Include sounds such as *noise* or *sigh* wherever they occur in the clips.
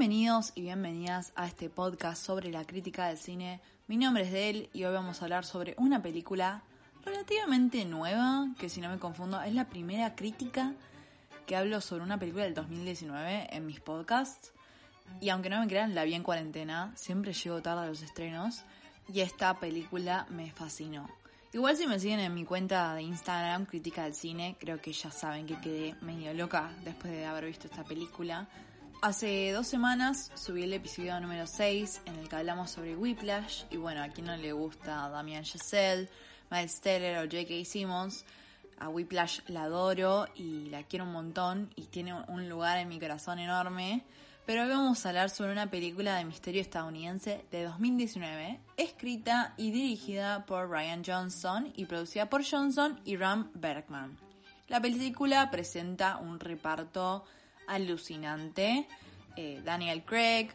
Bienvenidos y bienvenidas a este podcast sobre la crítica del cine. Mi nombre es Del y hoy vamos a hablar sobre una película relativamente nueva, que si no me confundo es la primera crítica que hablo sobre una película del 2019 en mis podcasts. Y aunque no me crean, la vi en cuarentena, siempre llego tarde a los estrenos y esta película me fascinó. Igual si me siguen en mi cuenta de Instagram, Crítica del Cine, creo que ya saben que quedé medio loca después de haber visto esta película. Hace dos semanas subí el episodio número 6 en el que hablamos sobre Whiplash y bueno, a quien no le gusta Damian Chazelle, Miles Teller o J.K. Simmons, a Whiplash la adoro y la quiero un montón y tiene un lugar en mi corazón enorme. Pero hoy vamos a hablar sobre una película de misterio estadounidense de 2019, escrita y dirigida por Ryan Johnson y producida por Johnson y Ram Bergman. La película presenta un reparto alucinante. Eh, Daniel Craig,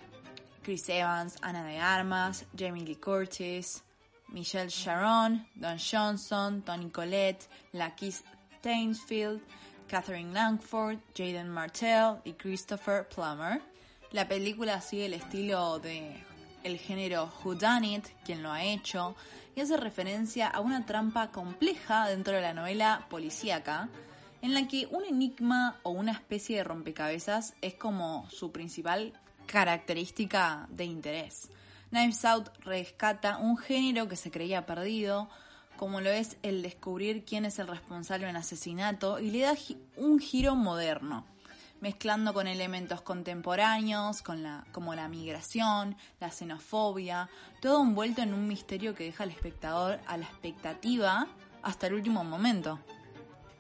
Chris Evans, Ana de Armas, Jamie Lee Curtis, Michelle Sharon, Don Johnson, Tony Collette, Lakeith Stainsfield, Catherine Langford, Jaden Martell y Christopher Plummer. La película sigue el estilo de el género Whodunit, quien lo ha hecho, y hace referencia a una trampa compleja dentro de la novela policíaca, en la que un enigma o una especie de rompecabezas es como su principal característica de interés. Knives Out rescata un género que se creía perdido, como lo es el descubrir quién es el responsable de un asesinato, y le da un giro moderno mezclando con elementos contemporáneos, con la, como la migración, la xenofobia, todo envuelto en un misterio que deja al espectador a la expectativa hasta el último momento.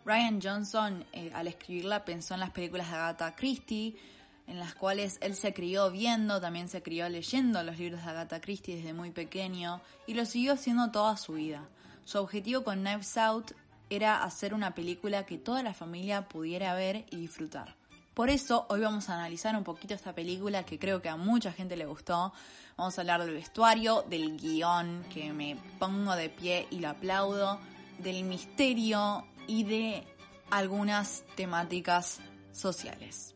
Ryan Johnson eh, al escribirla pensó en las películas de Agatha Christie, en las cuales él se crió viendo, también se crió leyendo los libros de Agatha Christie desde muy pequeño y lo siguió haciendo toda su vida. Su objetivo con Knives Out era hacer una película que toda la familia pudiera ver y disfrutar. Por eso hoy vamos a analizar un poquito esta película que creo que a mucha gente le gustó. Vamos a hablar del vestuario, del guion, que me pongo de pie y lo aplaudo, del misterio y de algunas temáticas sociales.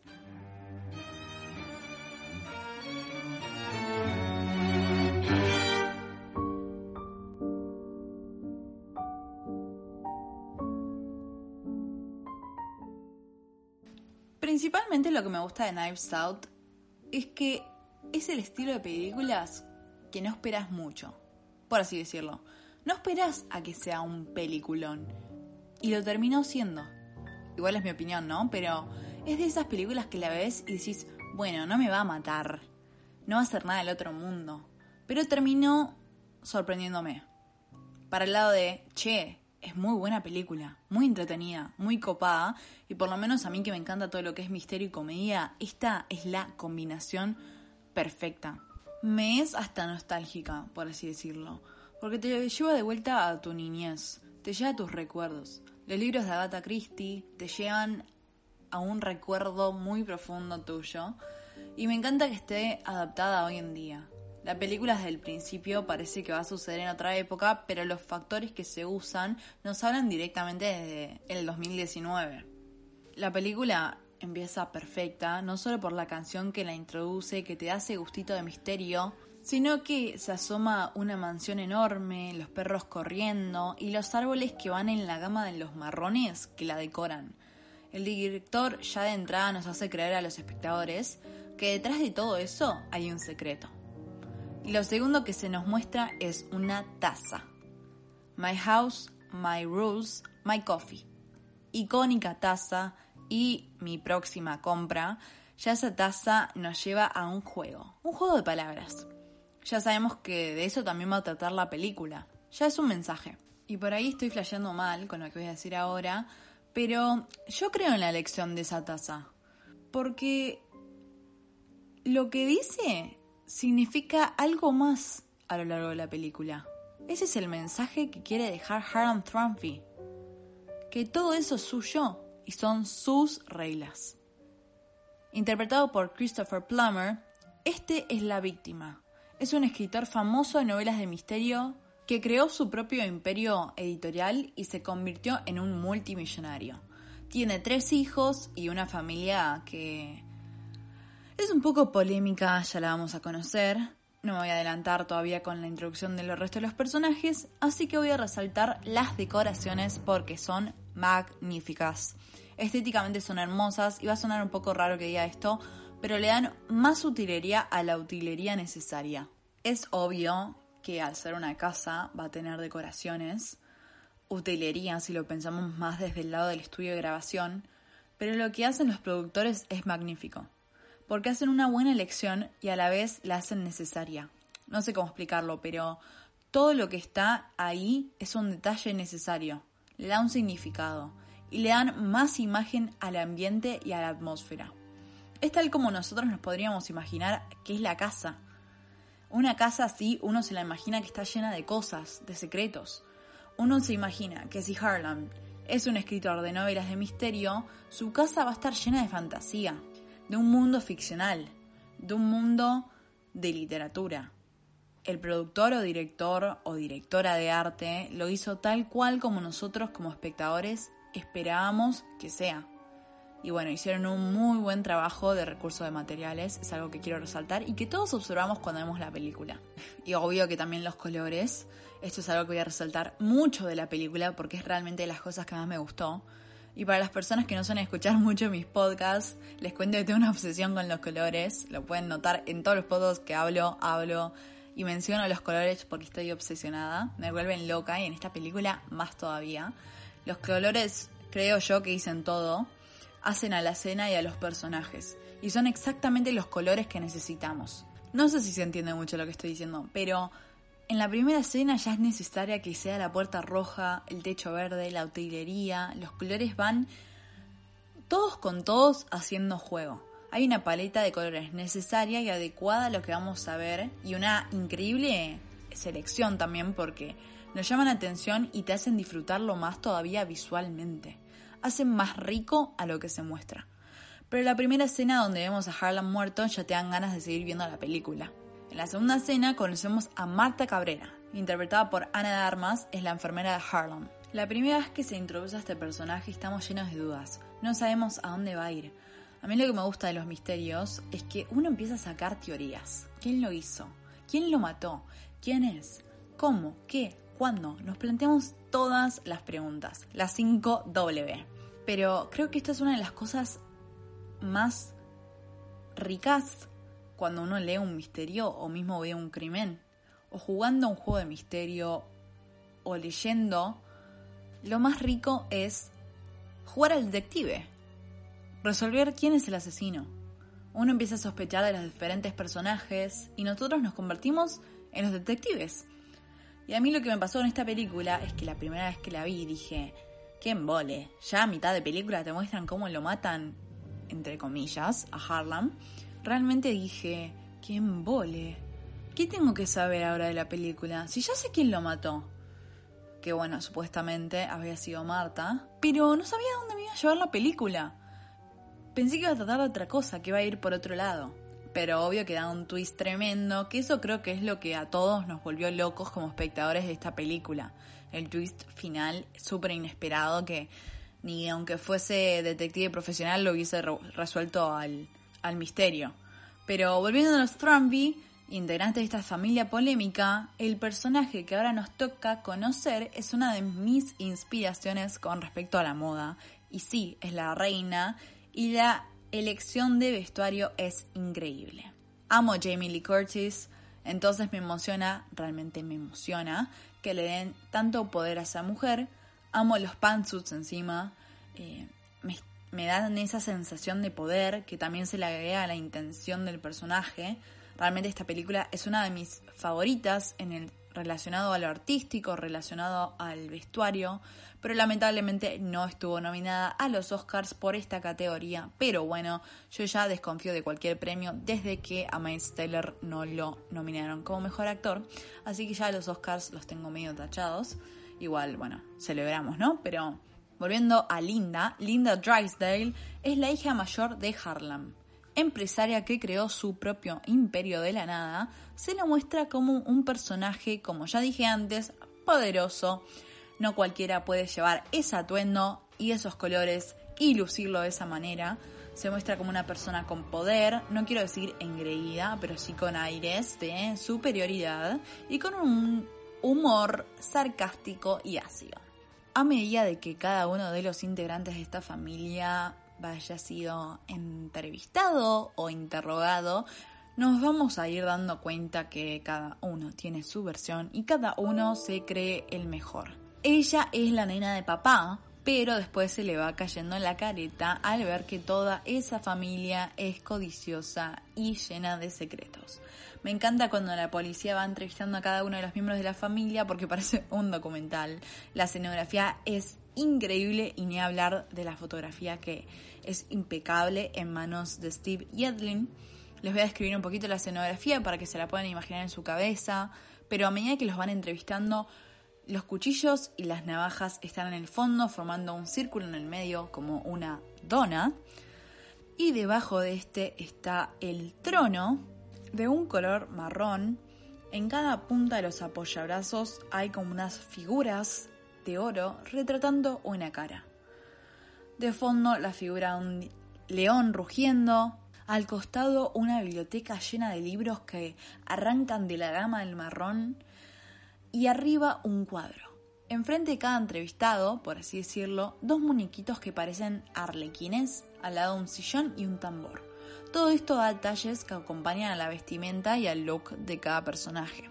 Principalmente lo que me gusta de Knives Out es que es el estilo de películas que no esperas mucho, por así decirlo. No esperas a que sea un peliculón. Y lo terminó siendo. Igual es mi opinión, ¿no? Pero es de esas películas que la ves y decís, bueno, no me va a matar. No va a ser nada del otro mundo. Pero terminó sorprendiéndome. Para el lado de, che, es muy buena película, muy entretenida, muy copada y por lo menos a mí que me encanta todo lo que es misterio y comedia, esta es la combinación perfecta. Me es hasta nostálgica, por así decirlo, porque te lleva de vuelta a tu niñez, te lleva a tus recuerdos. Los libros de Agatha Christie te llevan a un recuerdo muy profundo tuyo y me encanta que esté adaptada hoy en día. La película desde el principio parece que va a suceder en otra época, pero los factores que se usan nos hablan directamente desde el 2019. La película empieza perfecta, no solo por la canción que la introduce, que te da ese gustito de misterio, sino que se asoma una mansión enorme, los perros corriendo y los árboles que van en la gama de los marrones que la decoran. El director ya de entrada nos hace creer a los espectadores que detrás de todo eso hay un secreto. Y lo segundo que se nos muestra es una taza. My house, my rules, my coffee. Icónica taza y mi próxima compra. Ya esa taza nos lleva a un juego, un juego de palabras. Ya sabemos que de eso también va a tratar la película. Ya es un mensaje. Y por ahí estoy flasheando mal con lo que voy a decir ahora, pero yo creo en la elección de esa taza. Porque lo que dice significa algo más a lo largo de la película. Ese es el mensaje que quiere dejar Harold Trumpy. Que todo eso es suyo y son sus reglas. Interpretado por Christopher Plummer, este es la víctima. Es un escritor famoso de novelas de misterio que creó su propio imperio editorial y se convirtió en un multimillonario. Tiene tres hijos y una familia que Es un poco polémica, ya la vamos a conocer. No me voy a adelantar todavía con la introducción de los restos de los personajes, así que voy a resaltar las decoraciones porque son magníficas. Estéticamente son hermosas y va a sonar un poco raro que diga esto, pero le dan más utilería a la utilería necesaria. Es obvio que al ser una casa va a tener decoraciones, utilería si lo pensamos más desde el lado del estudio de grabación, pero lo que hacen los productores es magnífico, porque hacen una buena elección y a la vez la hacen necesaria. No sé cómo explicarlo, pero todo lo que está ahí es un detalle necesario, le da un significado y le dan más imagen al ambiente y a la atmósfera. Es tal como nosotros nos podríamos imaginar que es la casa. Una casa así uno se la imagina que está llena de cosas, de secretos. Uno se imagina que si Harlan es un escritor de novelas de misterio, su casa va a estar llena de fantasía, de un mundo ficcional, de un mundo de literatura. El productor o director o directora de arte lo hizo tal cual como nosotros como espectadores esperábamos que sea. Y bueno, hicieron un muy buen trabajo de recurso de materiales, es algo que quiero resaltar y que todos observamos cuando vemos la película. *laughs* Y obvio que también los colores, esto es algo que voy a resaltar mucho de la película porque es realmente de las cosas que más me gustó. Y para las personas que no suelen escuchar *laughs* mucho mis podcasts, les cuento que tengo una obsesión con los colores, lo pueden notar en todos los podcasts que hablo, hablo y menciono los colores porque estoy obsesionada, me vuelven loca y en esta película más todavía. Los colores creo yo que dicen todo hacen a la escena y a los personajes, y son exactamente los colores que necesitamos. No sé si se entiende mucho lo que estoy diciendo, pero en la primera escena ya es necesaria que sea la puerta roja, el techo verde, la utilería, los colores van todos con todos haciendo juego. Hay una paleta de colores necesaria y adecuada a lo que vamos a ver y una increíble selección también porque nos llaman la atención y te hacen disfrutarlo más todavía visualmente hacen más rico a lo que se muestra. Pero la primera escena donde vemos a Harlan muerto ya te dan ganas de seguir viendo la película. En la segunda escena conocemos a Marta Cabrera, interpretada por Ana de Armas, es la enfermera de Harlan. La primera vez que se introduce a este personaje estamos llenos de dudas, no sabemos a dónde va a ir. A mí lo que me gusta de los misterios es que uno empieza a sacar teorías. ¿Quién lo hizo? ¿Quién lo mató? ¿Quién es? ¿Cómo? ¿Qué? ¿Cuándo? Nos planteamos todas las preguntas, las 5 W. Pero creo que esta es una de las cosas más ricas cuando uno lee un misterio o mismo ve un crimen, o jugando un juego de misterio o leyendo, lo más rico es jugar al detective, resolver quién es el asesino. Uno empieza a sospechar de los diferentes personajes y nosotros nos convertimos en los detectives. Y a mí lo que me pasó con esta película es que la primera vez que la vi dije, qué embole. Ya a mitad de película te muestran cómo lo matan, entre comillas, a Harlem. Realmente dije, qué embole. ¿Qué tengo que saber ahora de la película? Si ya sé quién lo mató. Que bueno, supuestamente había sido Marta. Pero no sabía dónde me iba a llevar la película. Pensé que iba a tratar de otra cosa, que iba a ir por otro lado pero obvio que da un twist tremendo, que eso creo que es lo que a todos nos volvió locos como espectadores de esta película. El twist final súper inesperado que ni aunque fuese detective profesional lo hubiese resuelto al, al misterio. Pero volviendo a los Thrombey, integrante de esta familia polémica, el personaje que ahora nos toca conocer es una de mis inspiraciones con respecto a la moda. Y sí, es la reina y la elección de vestuario es increíble. Amo Jamie Lee Curtis, entonces me emociona, realmente me emociona, que le den tanto poder a esa mujer. Amo los pantsuits encima, eh, me, me, dan esa sensación de poder que también se le agrega a la intención del personaje. Realmente esta película es una de mis favoritas en el relacionado a lo artístico, relacionado al vestuario, pero lamentablemente no estuvo nominada a los Oscars por esta categoría. Pero bueno, yo ya desconfío de cualquier premio desde que a Miles Taylor no lo nominaron como mejor actor, así que ya los Oscars los tengo medio tachados. Igual, bueno, celebramos, ¿no? Pero volviendo a Linda, Linda Drysdale es la hija mayor de Harlem empresaria que creó su propio imperio de la nada, se lo muestra como un personaje, como ya dije antes, poderoso. No cualquiera puede llevar ese atuendo y esos colores y lucirlo de esa manera. se muestra como una persona con poder, no quiero decir engreída, pero sí con aires de superioridad y con un humor sarcástico y ácido. A medida de que cada uno de los integrantes de esta familia vaya sido entrevistado o interrogado, nos vamos a ir dando cuenta que cada uno tiene su versión y cada uno se cree el mejor. Ella es la nena de papá, pero después se le va cayendo en la careta al ver que toda esa familia es codiciosa y llena de secretos. Me encanta cuando la policía va entrevistando a cada uno de los miembros de la familia porque parece un documental. La escenografía es increíble y ni hablar de la fotografía que es impecable en manos de Steve Yedlin. Les voy a describir un poquito la escenografía para que se la puedan imaginar en su cabeza, pero a medida que los van entrevistando, los cuchillos y las navajas están en el fondo formando un círculo en el medio como una dona. Y debajo de este está el trono de un color marrón. En cada punta de los apoyabrazos hay como unas figuras de oro retratando una cara. De fondo la figura de un león rugiendo, al costado una biblioteca llena de libros que arrancan de la gama del marrón y arriba un cuadro. Enfrente de cada entrevistado, por así decirlo, dos muñequitos que parecen arlequines, al lado de un sillón y un tambor. Todo esto da detalles que acompañan a la vestimenta y al look de cada personaje.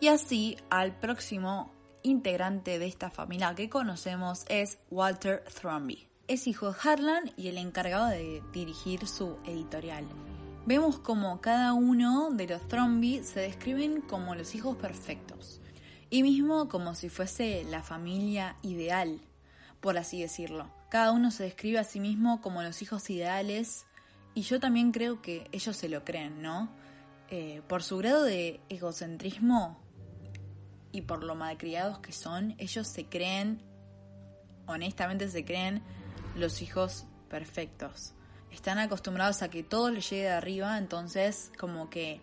Y así, al próximo integrante de esta familia que conocemos es Walter Thrombey. Es hijo de Harlan y el encargado de dirigir su editorial. Vemos como cada uno de los Thrombey se describen como los hijos perfectos, y mismo como si fuese la familia ideal, por así decirlo. Cada uno se describe a sí mismo como los hijos ideales, y yo también creo que ellos se lo creen, ¿no? Eh, por su grado de egocentrismo, y por lo malcriados que son, ellos se creen, honestamente se creen los hijos perfectos. Están acostumbrados a que todo les llegue de arriba, entonces como que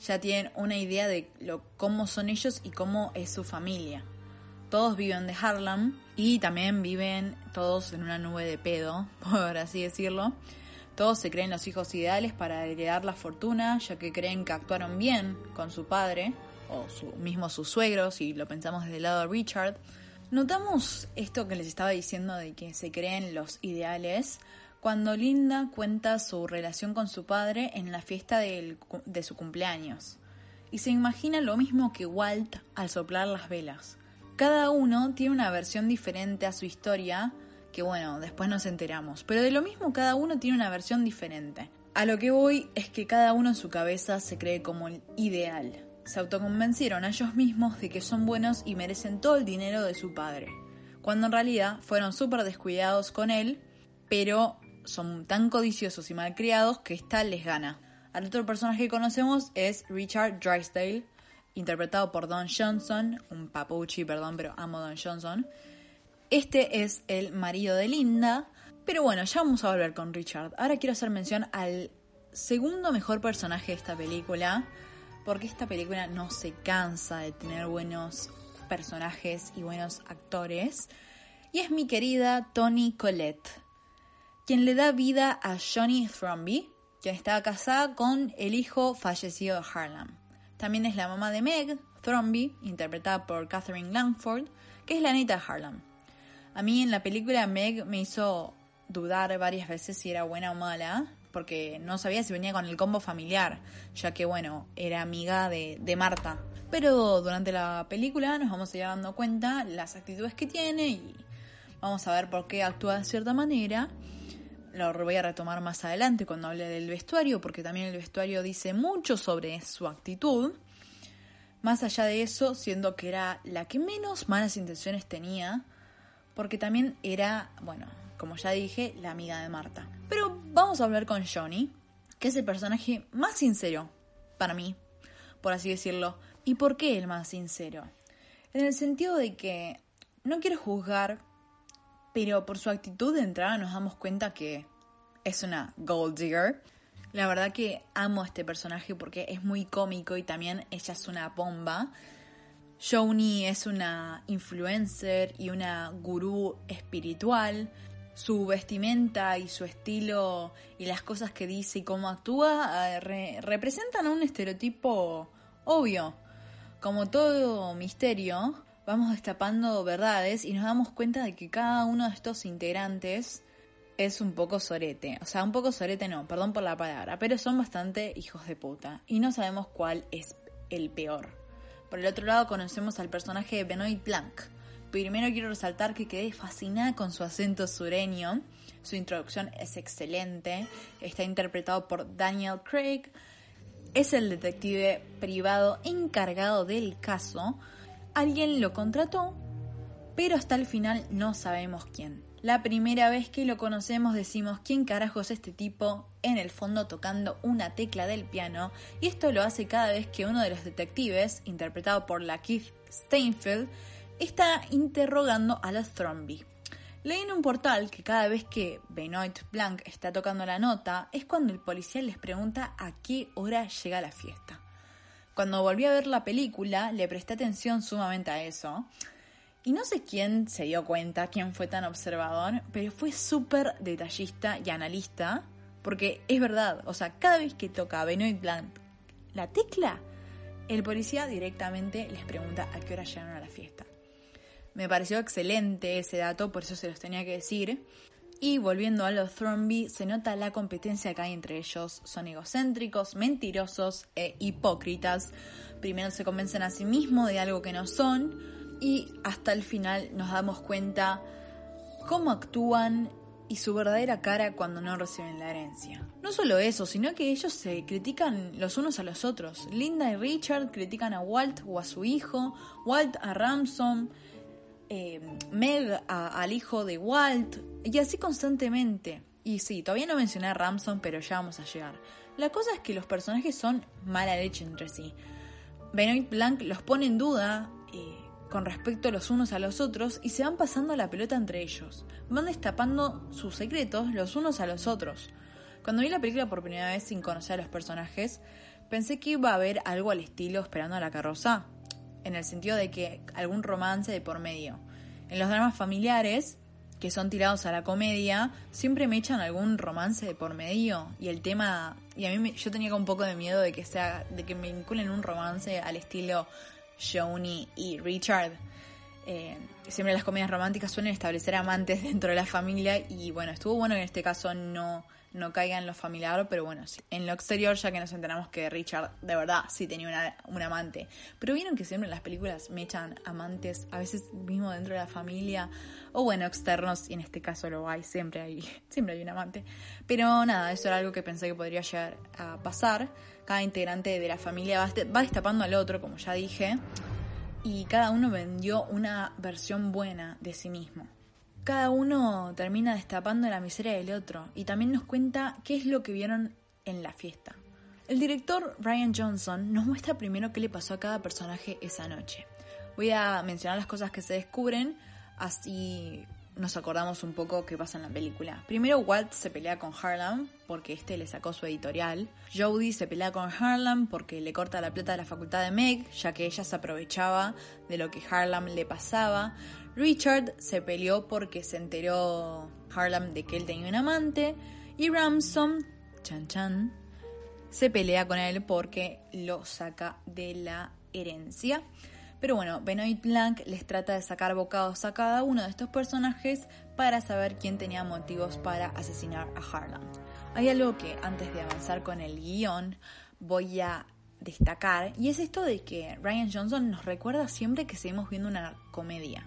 ya tienen una idea de lo, cómo son ellos y cómo es su familia. Todos viven de Harlem y también viven todos en una nube de pedo, *laughs* por así decirlo. Todos se creen los hijos ideales para heredar la fortuna, ya que creen que actuaron bien con su padre, o su, mismo sus suegros, si lo pensamos desde el lado de Richard, notamos esto que les estaba diciendo de que se creen los ideales cuando Linda cuenta su relación con su padre en la fiesta de su cumpleaños. Y se imagina lo mismo que Walt al soplar las velas. Cada uno tiene una versión diferente a su historia, que bueno, después nos enteramos. Pero de lo mismo cada uno tiene una versión diferente. A lo que voy es que cada uno en su cabeza se cree como el ideal se autoconvencieron a ellos mismos de que son buenos y merecen todo el dinero de su padre, cuando en realidad fueron súper descuidados con él, pero son tan codiciosos y malcriados que esta les gana. Al otro personaje que conocemos es Richard Drysdale, interpretado por Don Johnson, un papuchi, perdón, pero amo Don Johnson. Este es el marido de Linda, pero bueno, ya vamos a volver con Richard. Ahora quiero hacer mención al segundo mejor personaje de esta película, porque esta película no se cansa de tener buenos personajes y buenos actores. Y es mi querida Toni Collette, quien le da vida a Johnny Thrombey, quien estaba casada con el hijo fallecido de Harlem. También es la mamá de Meg Thrombey, interpretada por Catherine Langford, que es la neta de Harlem. A mí en la película Meg me hizo dudar varias veces si era buena o mala, porque no sabía si venía con el combo familiar, ya que bueno, era amiga de, Marta. Pero durante la película nos vamos a ir dando cuenta las actitudes que tiene y vamos a ver por qué actúa de cierta manera. Lo voy a retomar más adelante cuando hable del vestuario, porque también el vestuario dice mucho sobre su actitud. Más allá de eso, siendo que era la que menos malas intenciones tenía, porque también era, bueno, como ya dije, la amiga de Marta. Pero vamos a hablar con Johnny, que es el personaje más sincero para mí, por así decirlo. ¿Y por qué el más sincero? En el sentido de que no quiero juzgar, pero por su actitud de entrada nos damos cuenta que es una gold digger. La verdad que amo a este personaje porque es muy cómico y también ella es una bomba. Johnny es una influencer y una gurú espiritual su vestimenta y su estilo y las cosas que dice y cómo actúa eh, representan un estereotipo obvio. Como todo misterio, vamos destapando verdades y nos damos cuenta de que cada uno de estos integrantes es un poco sorete. O sea, un poco sorete no, perdón por la palabra, pero son bastante hijos de puta. Y no sabemos cuál es el peor. Por el otro lado conocemos al personaje de Benoit Blanc, Primero quiero resaltar que quedé fascinada con su acento sureño. Su introducción es excelente. Está interpretado por Daniel Craig. Es el detective privado encargado del caso. Alguien lo contrató, pero hasta el final no sabemos quién. La primera vez que lo conocemos decimos quién carajo es este tipo en el fondo tocando una tecla del piano y esto lo hace cada vez que uno de los detectives, interpretado por la Keith Steinfeld, está interrogando a los Thrombey. Leí en un portal que cada vez que Benoit Blanc está tocando la nota es cuando el policía les pregunta a qué hora llega la fiesta. Cuando volví a ver la película le presté atención sumamente a eso. Y no sé quién se dio cuenta, quién fue tan observador, pero fue súper detallista y analista, porque es verdad, o sea, cada vez que toca Benoit Blanc la tecla, el policía directamente les pregunta a qué hora llegaron a la fiesta. Me pareció excelente ese dato, por eso se los tenía que decir. Y volviendo a los Thornby, se nota la competencia que hay entre ellos. Son egocéntricos, mentirosos e hipócritas. Primero se convencen a sí mismos de algo que no son y hasta el final nos damos cuenta cómo actúan y su verdadera cara cuando no reciben la herencia. No solo eso, sino que ellos se critican los unos a los otros. Linda y Richard critican a Walt o a su hijo, Walt a Ramson, eh, Meg al hijo de Walt, y así constantemente. Y sí, todavía no mencioné a Ramson, pero ya vamos a llegar. La cosa es que los personajes son mala leche entre sí. Benoit Blanc los pone en duda eh, con respecto los unos a los otros y se van pasando la pelota entre ellos. Van destapando sus secretos los unos a los otros. Cuando vi la película por primera vez sin conocer a los personajes, pensé que iba a haber algo al estilo Esperando a la carroza, en el sentido de que algún romance de por medio. En los dramas familiares, que son tirados a la comedia, siempre me echan algún romance de por medio y el tema y a mí yo tenía un poco de miedo de que sea de que me vinculen un romance al estilo Joni y Richard. Eh, siempre las comedias románticas suelen establecer amantes *laughs* dentro de la familia y bueno, estuvo bueno que en este caso no no caiga en lo familiar, pero bueno, en lo exterior ya que nos enteramos que Richard de verdad sí tenía una, un amante. Pero vieron que siempre en las películas me echan amantes, a veces mismo dentro de la familia, o bueno, externos, y en este caso lo hay, siempre hay, *laughs* siempre hay un amante. Pero nada, eso era algo que pensé que podría llegar a pasar. Cada integrante de la familia va, va destapando al otro, como ya dije, y cada uno vendió una versión buena de sí mismo cada uno termina destapando la miseria del otro y también nos cuenta qué es lo que vieron en la fiesta. El director Ryan Johnson nos muestra primero qué le pasó a cada personaje esa noche. Voy a mencionar las cosas que se descubren, así nos acordamos un poco qué pasa en la película. Primero Walt se pelea con Harlan porque este le sacó su editorial. Jodie se pelea con Harlan porque le corta la plata de la facultad de Meg, ya que ella se aprovechaba de lo que Harlan le pasaba. Richard se peleó porque se enteró Harlan de que él tenía un amante. Y Ramson, chan chan, se pelea con él porque lo saca de la herencia. Pero bueno, Benoit Blanc les trata de sacar bocados a cada uno de estos personajes para saber quién tenía motivos para asesinar a Harlan. Hay algo que antes de avanzar con el guion voy a destacar y es esto de que Ryan Johnson nos recuerda siempre que seguimos viendo una comedia.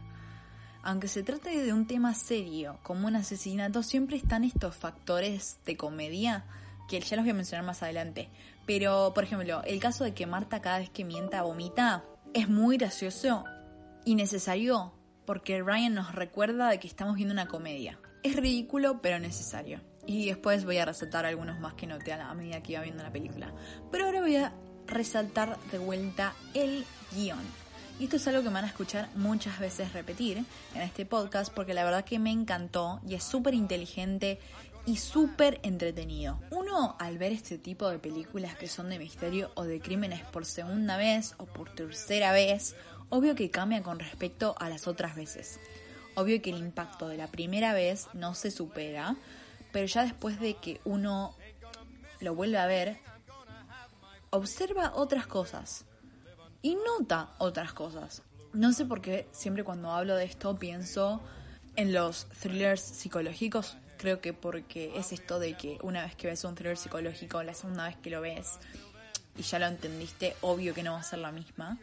Aunque se trate de un tema serio como un asesinato, siempre están estos factores de comedia que ya los voy a mencionar más adelante. Pero, por ejemplo, el caso de que Marta cada vez que mienta vomita, es muy gracioso y necesario porque Ryan nos recuerda de que estamos viendo una comedia. Es ridículo, pero necesario. Y después voy a resaltar algunos más que noté a la medida que iba viendo la película. Pero ahora voy a resaltar de vuelta el guion. Y esto es algo que me van a escuchar muchas veces repetir en este podcast porque la verdad que me encantó y es súper inteligente y súper entretenido. Uno, al ver este tipo de películas que son de misterio o de crímenes por segunda vez o por tercera vez, obvio que cambia con respecto a las otras veces. Obvio que el impacto de la primera vez no se supera, pero ya después de que uno lo vuelve a ver, observa otras cosas y nota otras cosas. No sé por qué siempre cuando hablo de esto pienso en los thrillers psicológicos. Creo que porque es esto de que una vez que ves un thriller psicológico, la segunda vez que lo ves y ya lo entendiste, obvio que no va a ser la misma.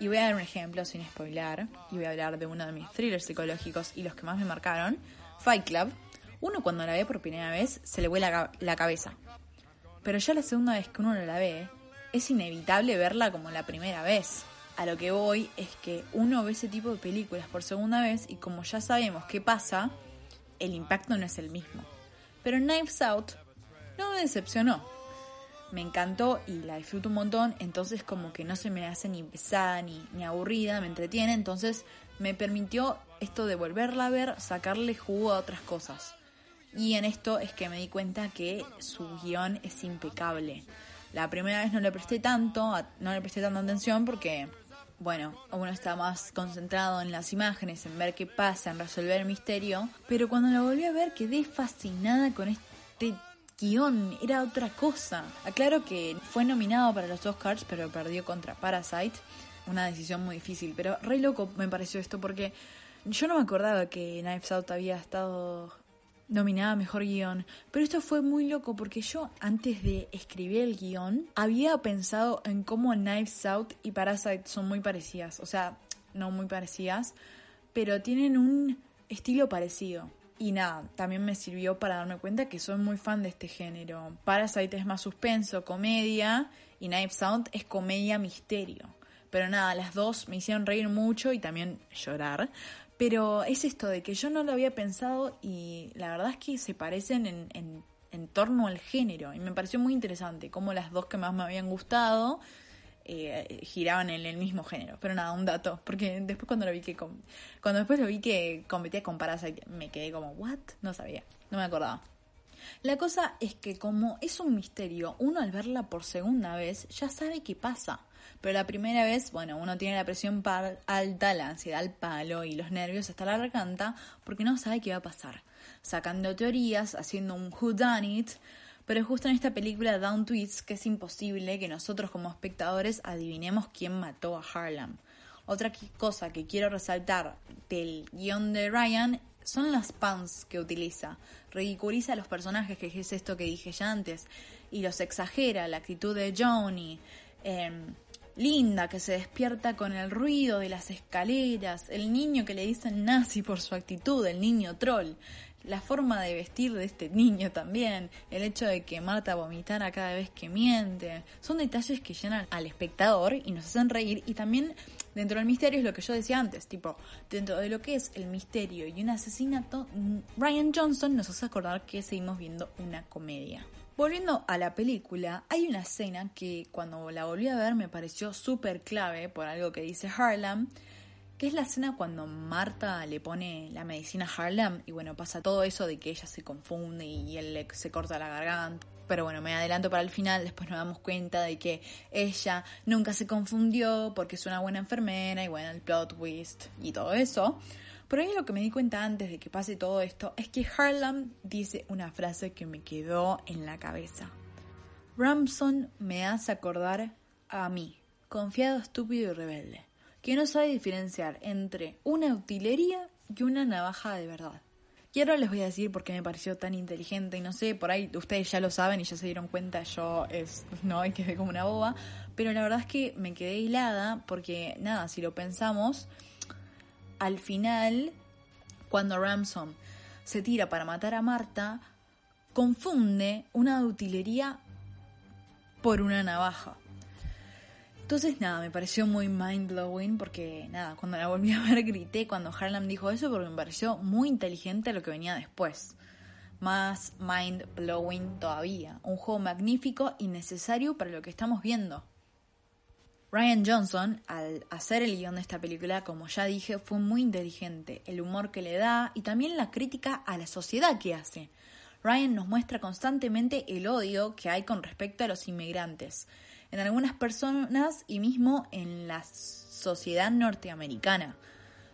Y voy a dar un ejemplo sin spoiler. Y voy a hablar de uno de mis thrillers psicológicos y los que más me marcaron. Fight Club. Uno cuando la ve por primera vez se le vuela la cabeza. Pero ya la segunda vez que uno la ve, es inevitable verla como la primera vez. A lo que voy es que uno ve ese tipo de películas por segunda vez y como ya sabemos qué pasa, el impacto no es el mismo. Pero Knives Out no me decepcionó. Me encantó y la disfruto un montón, entonces como que no se me hace ni pesada ni, ni aburrida, me entretiene, entonces me permitió esto de volverla a ver, sacarle jugo a otras cosas. Y en esto es que me di cuenta que su guion es impecable. La primera vez no le presté tanto, no le presté tanta atención porque, bueno, uno está más concentrado en las imágenes, en ver qué pasa, en resolver el misterio. Pero cuando lo volví a ver quedé fascinada con este guion, era otra cosa. Aclaro que fue nominado para los Oscars, pero perdió contra Parasite. Una decisión muy difícil, pero re loco me pareció esto porque yo no me acordaba que Knives Out había estado nominada Mejor Guión. Pero esto fue muy loco porque yo antes de escribir el guion había pensado en cómo Knives Out y Parasite son muy parecidas. O sea, no muy parecidas, pero tienen un estilo parecido. Y nada, también me sirvió para darme cuenta que soy muy fan de este género. Parasite es más suspenso, comedia, y Knives Out es comedia misterio. Pero nada, las dos me hicieron reír mucho y también llorar. Pero es esto de que yo no lo había pensado y la verdad es que se parecen en, en, torno al género. Y me pareció muy interesante cómo las dos que más me habían gustado eh, giraban en el mismo género. Pero nada, un dato. Porque después cuando lo vi que cuando después lo vi que competía con Parasite, me quedé como, ¿what? No sabía, no me acordaba. La cosa es que como es un misterio, uno al verla por segunda vez ya sabe qué pasa. Pero la primera vez, bueno, uno tiene la presión alta, la ansiedad al palo y los nervios hasta la garganta porque no sabe qué va a pasar. Sacando teorías, haciendo un who done it, pero justo en esta película Down Tweets que es imposible que nosotros como espectadores adivinemos quién mató a Harlem. Otra cosa que quiero resaltar del guion de Ryan son las puns que utiliza. Ridiculiza a los personajes, que es esto que dije ya antes, y los exagera, la actitud de Johnny. Em, Linda que se despierta con el ruido de las escaleras, el niño que le dicen nazi por su actitud, el niño troll, la forma de vestir de este niño también, el hecho de que Marta vomitara cada vez que miente, son detalles que llenan al espectador y nos hacen reír y también dentro del misterio es lo que yo decía antes, tipo, dentro de lo que es el misterio y un asesinato, Ryan Johnson nos hace acordar que seguimos viendo una comedia. Volviendo a la película, hay una escena que cuando la volví a ver me pareció súper clave por algo que dice Harlem, que es la escena cuando Marta le pone la medicina a Harlem y bueno, pasa todo eso de que ella se confunde y él se corta la garganta. Pero bueno, me adelanto para el final, después nos damos cuenta de que ella nunca se confundió porque es una buena enfermera y bueno, el plot twist y todo eso. Pero ahí lo que me di cuenta antes de que pase todo esto es que Harlem dice una frase que me quedó en la cabeza. Ramson me hace acordar a mí, confiado, estúpido y rebelde, que no sabe diferenciar entre una utilería y una navaja de verdad. Y ahora les voy a decir por qué me pareció tan inteligente y no sé, por ahí ustedes ya lo saben y ya se dieron cuenta, yo es, *laughs* no, hay que como una boba, pero la verdad es que me quedé hilada porque nada, si lo pensamos, al final, cuando Ramson se tira para matar a Marta, confunde una utilería por una navaja. Entonces, nada, me pareció muy mind blowing porque, nada, cuando la volví a ver *laughs* grité cuando Harlem dijo eso porque me pareció muy inteligente lo que venía después. Más mind blowing todavía. Un juego magnífico y necesario para lo que estamos viendo. Ryan Johnson, al hacer el guion de esta película, como ya dije, fue muy inteligente. El humor que le da y también la crítica a la sociedad que hace. Ryan nos muestra constantemente el odio que hay con respecto a los inmigrantes, en algunas personas y mismo en la sociedad norteamericana.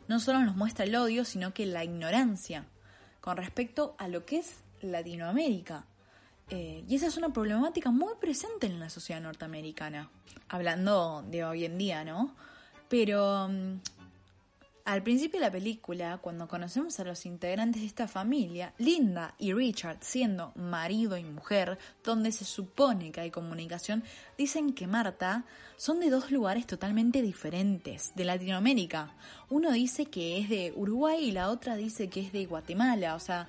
no solo nos muestra el odio, sino que la ignorancia con respecto a lo que es Latinoamérica. Eh, y esa es una problemática muy presente en la sociedad norteamericana, hablando de hoy en día, ¿no? Pero mm, al principio de la película, cuando conocemos a los integrantes de esta familia, Linda y Richard, siendo marido y mujer, donde se supone que hay comunicación, dicen que Marta son de dos lugares totalmente diferentes, de Latinoamérica. Uno dice que es de Uruguay y la otra dice que es de Guatemala, o sea,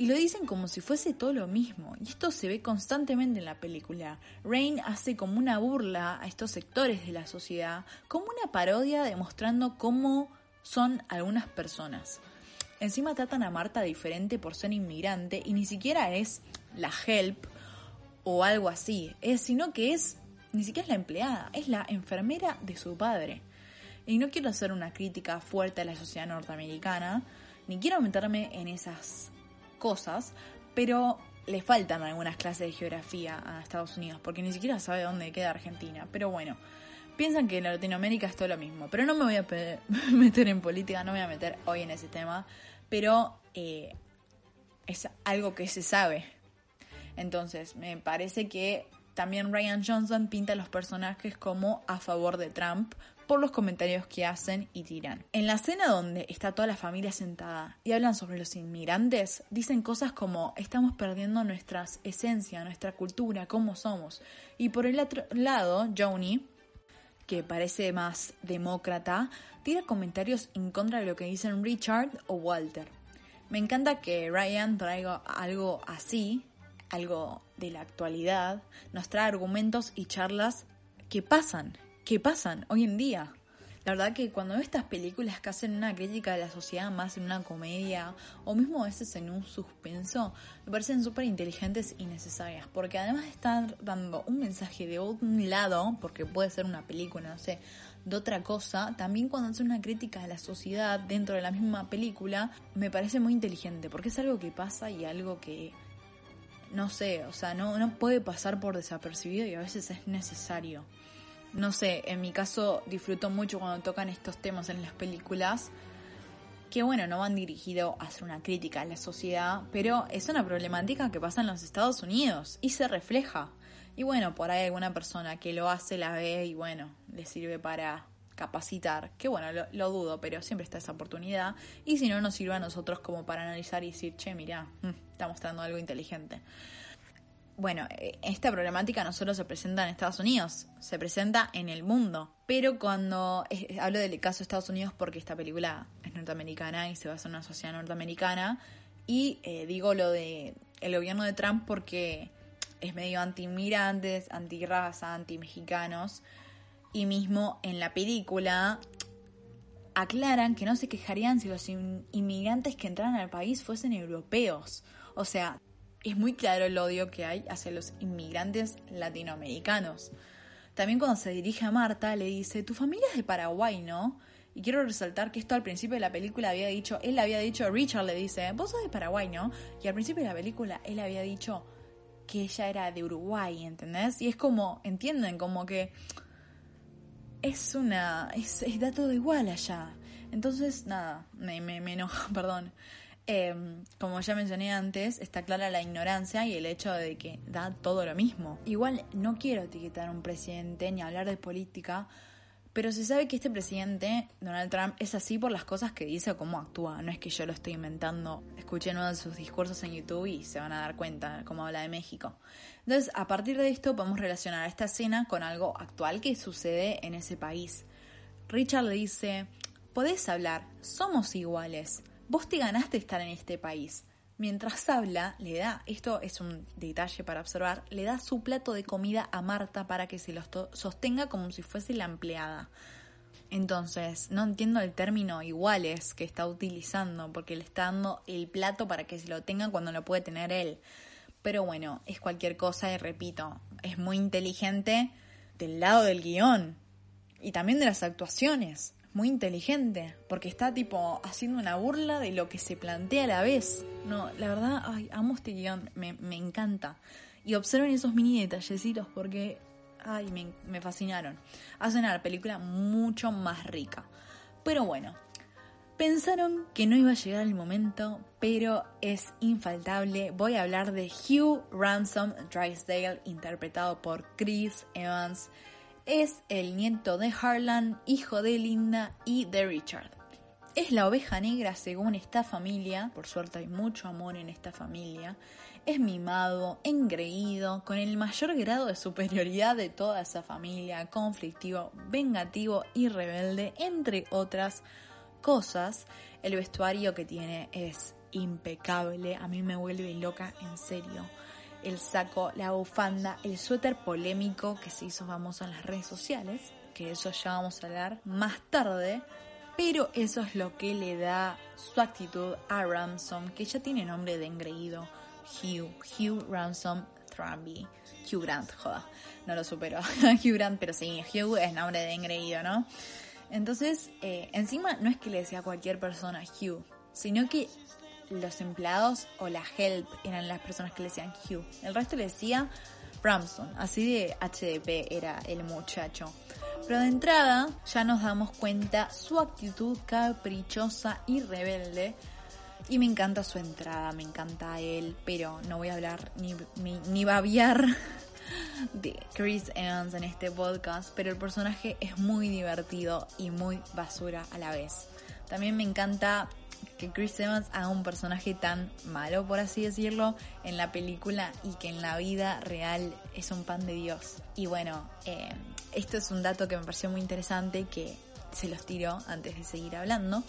y lo dicen como si fuese todo lo mismo. Y esto se ve constantemente en la película. Rain hace como una burla a estos sectores de la sociedad, como una parodia demostrando cómo son algunas personas. Encima tratan a Marta diferente por ser inmigrante y ni siquiera es la help o algo así, es, sino que es, ni siquiera es la empleada, es la enfermera de su padre. Y no quiero hacer una crítica fuerte a la sociedad norteamericana, ni quiero meterme en esas cosas, pero le faltan algunas clases de geografía a Estados Unidos, porque ni siquiera sabe dónde queda Argentina. Pero bueno, piensan que en Latinoamérica es todo lo mismo. Pero no me voy a *laughs* meter en política, no me voy a meter hoy en ese tema. Pero eh, es algo que se sabe. Entonces, me parece que también Ryan Johnson pinta a los personajes como a favor de Trump por los comentarios que hacen y tiran. En la escena donde está toda la familia sentada y hablan sobre los inmigrantes, dicen cosas como estamos perdiendo nuestra esencia, nuestra cultura, cómo somos. Y por el otro lado, Joni que parece más demócrata, tira comentarios en contra de lo que dicen Richard o Walter. Me encanta que Ryan traiga algo así, algo de la actualidad, nos trae argumentos y charlas que pasan, que pasan hoy en día. La verdad que cuando veo estas películas que hacen una crítica de la sociedad más en una comedia o mismo a veces en un suspenso, me parecen súper inteligentes y necesarias, porque además de estar dando un mensaje de un lado, porque puede ser una película, no sé, de otra cosa, también cuando hacen una crítica de la sociedad dentro de la misma película, me parece muy inteligente, porque es algo que pasa y algo que no sé, o sea, no, no puede pasar por desapercibido y a veces es necesario no sé, en mi caso disfruto mucho cuando tocan estos temas en las películas, que bueno, no van dirigido a hacer una crítica a la sociedad, pero es una problemática que pasa en los Estados Unidos y se refleja. Y bueno, por ahí alguna persona que lo hace, la ve y bueno, le sirve para capacitar, que bueno, lo, lo dudo, pero siempre está esa oportunidad. Y si no, nos sirve a nosotros como para analizar y decir, che, mira, mm, está mostrando algo inteligente bueno, eh, esta problemática no solo se presenta en Estados Unidos, se presenta en el mundo. Pero cuando hablo del caso de Estados Unidos porque esta película es norteamericana y se basa en una sociedad norteamericana, y eh, digo lo de el gobierno de Trump porque es medio anti-inmigrantes, anti-raza, anti-mexicanos, y mismo en la película aclaran que no se quejarían si los inmigrantes que entraran al país fuesen europeos. O sea, es muy claro el odio que hay hacia los inmigrantes latinoamericanos. También cuando se dirige a Marta le dice, tu familia es de Paraguay, ¿no? Y quiero resaltar que esto al principio de la película había dicho, él había dicho, Richard le dice, vos sos de Paraguay, ¿no? Y al principio de la película él había dicho que ella era de Uruguay, ¿entendés? Y es como, entienden, como que es una, es, da todo igual allá. Entonces, nada, me, me, me *laughs* perdón. Em, como ya mencioné antes, está clara la ignorancia y el hecho de que da todo lo mismo. Igual no quiero etiquetar a un presidente ni hablar de política, pero se sabe que este presidente, Donald Trump, es así por las cosas que dice o cómo actúa. No es que yo lo estoy inventando. Escuchen uno de sus discursos en YouTube y se van a dar cuenta cómo habla de México. Entonces, a partir de esto podemos relacionar esta escena con algo actual que sucede en ese país. Richard le dice, podés hablar, somos iguales vos te ganaste estar en este país. Mientras habla, le da, esto es un detalle para observar, le da su plato de comida a Marta para que se lo sostenga como si fuese la empleada. Entonces, no entiendo el término iguales que está utilizando, porque le está dando el plato para que se lo tenga cuando lo puede tener él. Pero bueno, es cualquier cosa y repito, es muy inteligente del lado del guion y también de las actuaciones muy inteligente, porque está tipo haciendo una burla de lo que se plantea a la vez. No, la verdad, ay, amo este guion, me, encanta. Y observen esos mini detallecitos porque, ay, me, me fascinaron. Hacen a la película mucho más rica. Pero bueno, Pensaron que no iba a llegar el momento, pero es infaltable. Voy a hablar de Hugh Ransom Drysdale, interpretado por Chris Evans. Es el nieto de Harlan, hijo de Linda y de Richard. Es la oveja negra según esta familia, por suerte hay mucho amor en esta familia. Es mimado, engreído, con el mayor grado de superioridad de toda esa familia, conflictivo, vengativo y rebelde, entre otras cosas. El vestuario que tiene es impecable, a mí me vuelve loca en serio. El saco, la bufanda, el suéter polémico que se hizo famoso en las redes sociales, que eso ya vamos a hablar más tarde, pero eso es lo que le da su actitud a Ransom, que ya tiene nombre de engreído, Hugh, Hugh Ransom Thramby. Hugh Grant, joda, no lo supero, *laughs* Hugh Grant, pero sí, Hugh es nombre de engreído, ¿no? Entonces, eh, encima no es que le decía a cualquier persona Hugh, sino que los empleados o la help eran las personas que le decían Hugh. El resto le decía Ramson, así de HDP era el muchacho. Pero de entrada ya nos damos cuenta su actitud caprichosa y rebelde. Y me encanta su entrada, me encanta él, pero no voy a hablar ni, ni, babiar *laughs* de Chris Evans en este podcast, pero el personaje es muy divertido y muy basura a la vez. También me encanta que Chris Evans haga un personaje tan malo, por así decirlo, en la película y que en la vida real es un pan de Dios. Y bueno, eh, esto es un dato que me pareció muy interesante que se los tiro antes de seguir hablando.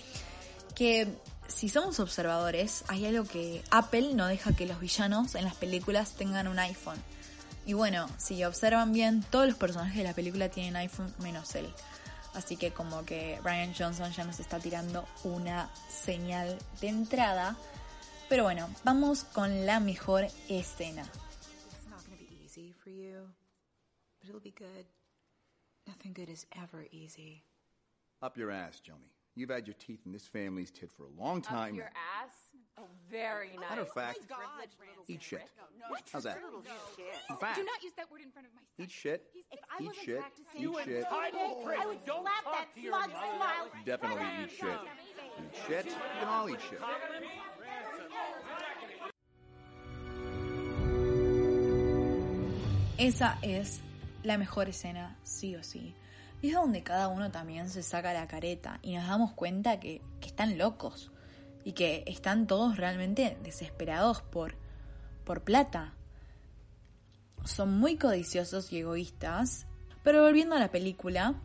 Que si somos observadores, hay algo que Apple no deja que los villanos en las películas tengan un iPhone. Y bueno, si observan bien, todos los personajes de la película tienen iPhone menos él. Así que como que Brian Johnson ya nos está tirando una señal de entrada. Pero bueno, vamos con la mejor escena. Up your ass, Joni. You've had your teeth in this family's tit for a long time. Up your ass? Oh, very nice. Matter of fact, Oh my God. eat shit. What? How's that? In Do fact, not use that word in front of my son. eat shit, If I eat wasn't shit, practicing, eat shit. I would Don't slap talk that to your smug mother. smile. Definitely eat shit. Eat shit. You can all eat shit. Esa es la mejor escena, sí o sí. Y es donde cada uno también se saca la careta y nos damos cuenta que, que están locos y que están todos realmente desesperados por, por plata. Son muy codiciosos y egoístas. Pero volviendo a la película,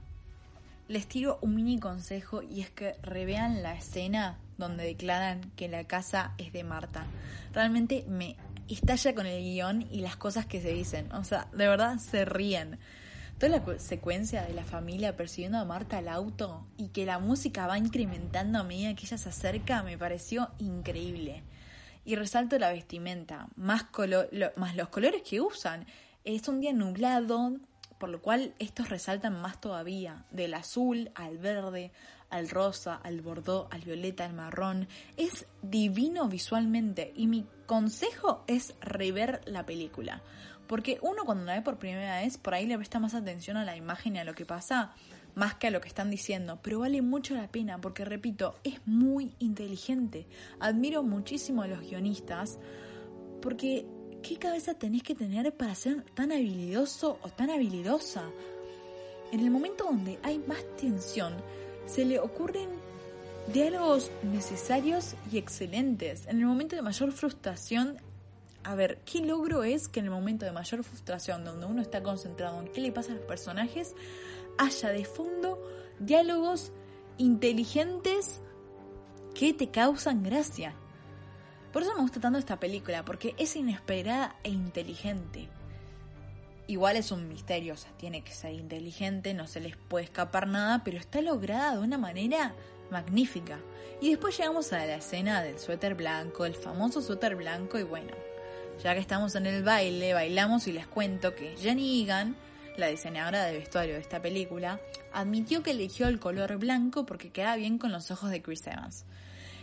les tiro un mini consejo y es que revean la escena donde declaran que la casa es de Marta. Realmente me estalla con el guion y las cosas que se dicen. O sea, de verdad se ríen. Toda la cu- secuencia de la familia persiguiendo a Marta al auto y que la música va incrementando a medida que ella se acerca me pareció increíble. Y resalto la vestimenta, más, colo- lo- más los colores que usan. Es un día nublado, por lo cual estos resaltan más todavía, del azul al verde, al rosa, al bordó, al violeta, al marrón. Es divino visualmente y mi consejo es rever la película. Porque uno cuando la ve por primera vez, por ahí le presta más atención a la imagen y a lo que pasa, más que a lo que están diciendo. Pero vale mucho la pena porque, repito, es muy inteligente. Admiro muchísimo a los guionistas porque ¿qué cabeza tenés que tener para ser tan habilidoso o tan habilidosa? En el momento donde hay más tensión, se le ocurren diálogos necesarios y excelentes. En el momento de mayor frustración, a ver, ¿qué logro es que en el momento de mayor frustración, donde uno está concentrado en qué le pasa a los personajes, haya de fondo diálogos inteligentes que te causan gracia? Por eso me gusta tanto esta película, porque es inesperada e inteligente. Igual es un misterio, o sea, tiene que ser inteligente, no se les puede escapar nada, pero está lograda de una manera magnífica. Y después llegamos a la escena del suéter blanco, el famoso suéter blanco, y bueno, ya que estamos en el baile, bailamos y les cuento que Jenny Egan, la diseñadora de vestuario de esta película, admitió que eligió el color blanco porque queda bien con los ojos de Chris Evans.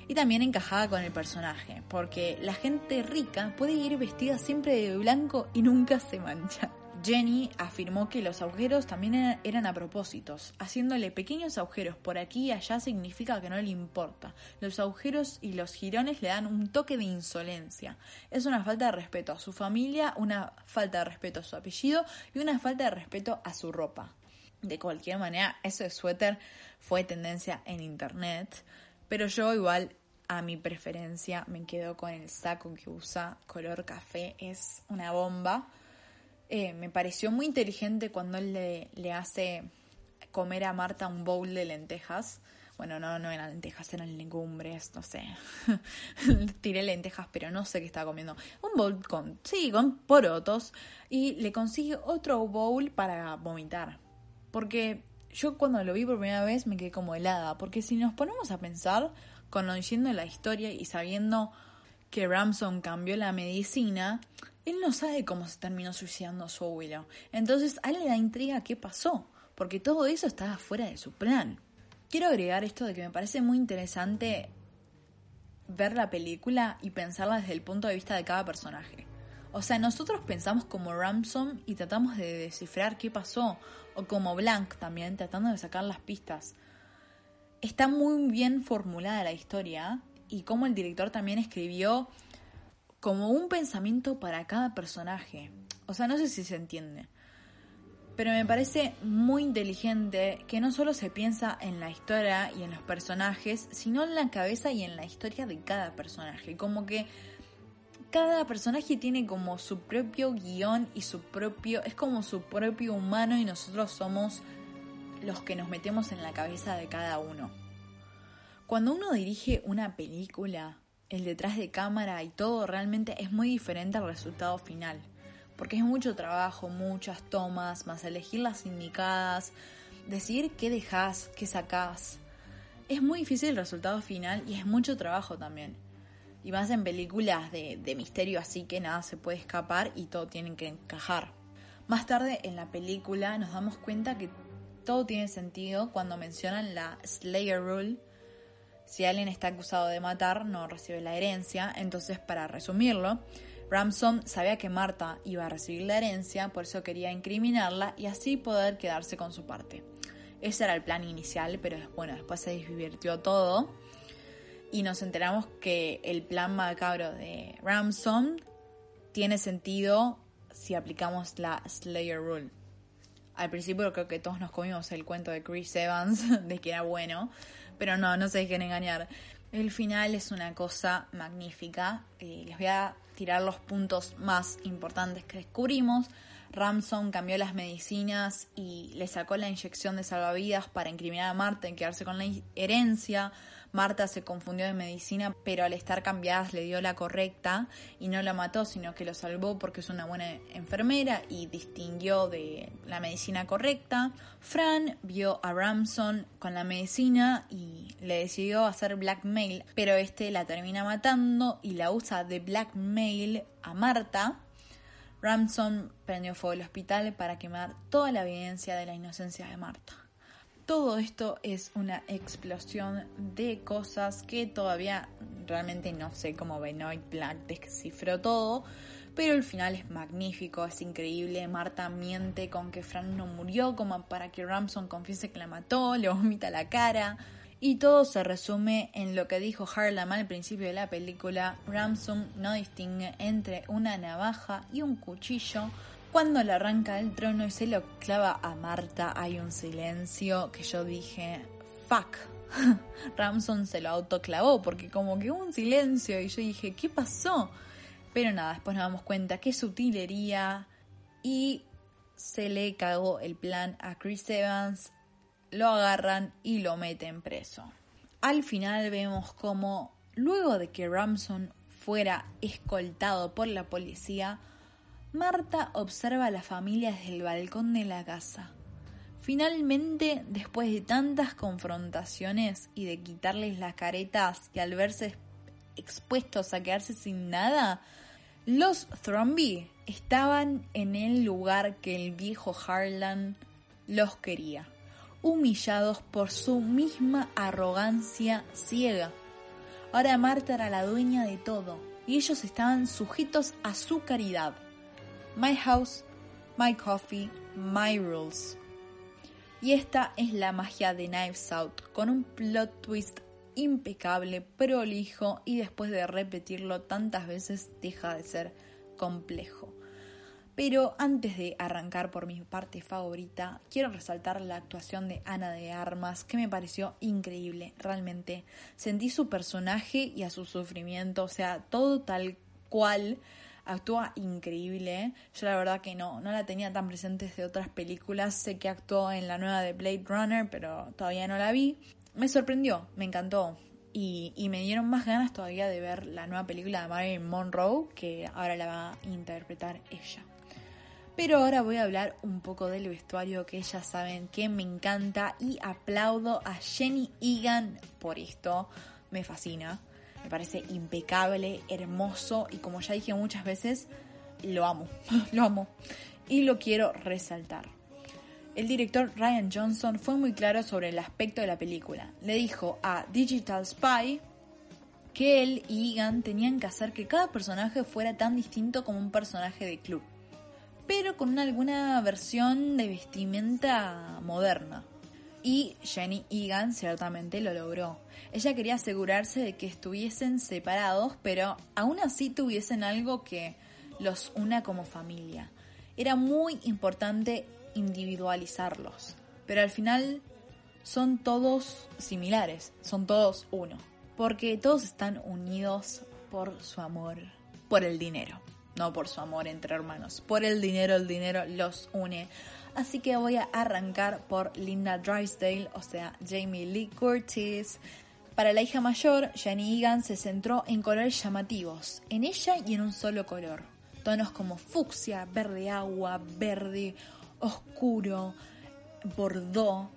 Y también encajaba con el personaje, porque la gente rica puede ir vestida siempre de blanco y nunca se mancha. Jenny afirmó que los agujeros también eran- a propósitos. Haciéndole pequeños agujeros por aquí y allá significa que no le importa. Los agujeros y los jirones le dan un toque de insolencia. Es una falta de respeto a su familia, una falta de respeto a su apellido y una falta de respeto a su ropa. De cualquier manera, ese suéter fue tendencia en internet, pero yo igual a mi preferencia me quedo con el saco que usa color café, es una bomba. Eh, me pareció muy inteligente cuando él le, le hace comer a Marta un bowl de lentejas. Bueno, no, no eran lentejas, eran legumbres, no sé. *laughs* Tiré lentejas, pero no sé qué estaba comiendo. Un bowl con, sí, con porotos. Y le consigue otro bowl para vomitar. Porque yo cuando lo vi por primera vez me quedé como helada. Porque si nos ponemos a pensar, conociendo la historia y sabiendo que Ramson cambió la medicina, él no sabe cómo se terminó suicidando su abuelo. Entonces a él le da intriga qué pasó, porque todo eso estaba fuera de su plan. Quiero agregar esto de que me parece muy interesante ver la película y pensarla desde el punto de vista de cada personaje. O sea, nosotros pensamos como Ramson y tratamos de descifrar qué pasó, o como Blank también, tratando de sacar las pistas. Está muy bien formulada la historia y como el director también escribió como un pensamiento para cada personaje. O sea, no sé si se entiende. Pero me parece muy inteligente que no solo se piensa en la historia y en los personajes, sino en la cabeza y en la historia de cada personaje. Como que cada personaje tiene como su propio guion y su propio... es como su propio humano y nosotros somos los que nos metemos en la cabeza de cada uno. Cuando uno dirige una película, el detrás de cámara y todo realmente es muy diferente al resultado final. Porque es mucho trabajo, muchas tomas, más elegir las indicadas, decidir qué dejas, qué sacás. Es muy difícil el resultado final y es mucho trabajo también. Y más en películas de, de misterio así que nada se puede escapar y todo tiene que encajar. Más tarde en la película nos damos cuenta que todo tiene sentido cuando mencionan la Slayer Rule. Si alguien está acusado de matar, no recibe la herencia. Entonces, para resumirlo, Ramson sabía que Marta iba a recibir la herencia, por eso quería incriminarla y así poder quedarse con su parte. Ese era el plan inicial, pero bueno, después se divirtió todo y nos enteramos que el plan macabro de Ramson tiene sentido si aplicamos la Slayer Rule. Al principio creo que todos nos comimos el cuento de Chris Evans *laughs* de que era bueno, pero no, no se dejen engañar. El final es una cosa magnífica. Eh, les voy a tirar los puntos más importantes que descubrimos. Ramson cambió las medicinas y le sacó la inyección de salvavidas para incriminar a Marta y quedarse con la herencia. Marta se confundió de medicina, pero al estar cambiadas le dio la correcta y no la mató, sino que lo salvó porque es una buena enfermera y distinguió de la medicina correcta. Fran vio a Ramson con la medicina y le decidió hacer blackmail, pero este la termina matando y la usa de blackmail a Marta. Ramson prendió fuego el hospital para quemar toda la evidencia de la inocencia de Marta. Todo esto es una explosión de cosas que todavía realmente no sé cómo Benoit Black descifró todo, pero el final es magnífico, es increíble. Marta miente con que Fran no murió, como para que Ramson confiese que la mató, le vomita la cara. Y todo se resume en lo que dijo Harlem al principio de la película. Ramson no distingue entre una navaja y un cuchillo. Cuando le arranca del trono y se lo clava a Marta, hay un silencio que yo dije, fuck. *laughs* Ramson se lo autoclavó porque como que hubo un silencio y yo dije, ¿qué pasó? Pero nada, después nos damos cuenta que es utilería y se le cagó el plan a Chris Evans, lo agarran y lo meten preso. Al final vemos como luego de que Ramson fuera escoltado por la policía, Marta observa a la familia desde el balcón de la casa. Finalmente, después de tantas confrontaciones y de quitarles las caretas y al verse expuestos a quedarse sin nada, los Thromby estaban en el lugar que el viejo Harlan los quería, humillados por su misma arrogancia ciega. Ahora Marta era la dueña de todo y ellos estaban sujetos a su caridad. My house, My Coffee, My Rules. Y esta es la magia de Knives Out, con un plot twist impecable, prolijo y después de repetirlo tantas veces deja de ser complejo. Pero antes de arrancar por mi parte favorita, quiero resaltar la actuación de Ana de Armas, que me pareció increíble, realmente. Sentí su personaje y a su sufrimiento, o sea, todo tal cual actúa increíble. Yo la verdad que no, no la tenía tan presente de otras películas. Sé que actuó en la nueva de Blade Runner, pero todavía no la vi. Me sorprendió, me encantó. Y, y, me dieron más ganas todavía de ver la nueva película de Marilyn Monroe, que ahora la va a interpretar ella. Pero ahora voy a hablar un poco del vestuario que ya saben que me encanta y aplaudo a Jenny Egan por esto. Me fascina. Me parece impecable, hermoso y como ya dije muchas veces, lo amo, *laughs* lo amo y lo quiero resaltar. El director Ryan Johnson fue muy claro sobre el aspecto de la película. Le dijo a Digital Spy que él y Egan tenían que hacer que cada personaje fuera tan distinto como un personaje de club, pero con alguna versión de vestimenta moderna. Y Jenny Egan ciertamente lo logró. Ella quería asegurarse de que estuviesen separados, pero aún así tuviesen algo que los una como familia. Era muy importante individualizarlos, pero al final son todos similares, son todos uno, porque todos están unidos por su amor, por el dinero, no por su amor entre hermanos, por el dinero, el dinero los une. Así que voy a arrancar por Linda Drysdale, o sea, Jamie Lee Curtis. Para la hija mayor, Jenny Egan se centró en colores llamativos, en ella y en un solo color. Tonos como fucsia, verde agua, verde oscuro, bordó.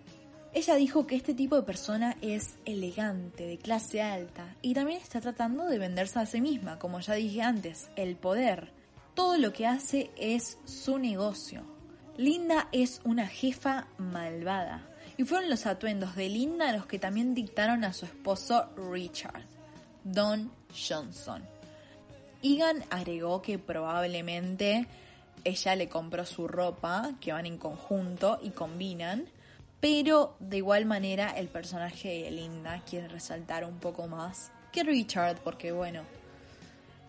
Ella dijo que este tipo de persona es elegante, de clase alta, y también está tratando de venderse a sí misma, como ya dije antes, el poder. Todo lo que hace es su negocio. Linda es una jefa malvada, y fueron los atuendos de Linda los que también dictaron a su esposo Richard, Don Johnson. Egan agregó que probablemente ella le compró su ropa, que van en conjunto y combinan, pero de igual manera el personaje de Linda quiere resaltar un poco más que Richard, porque bueno,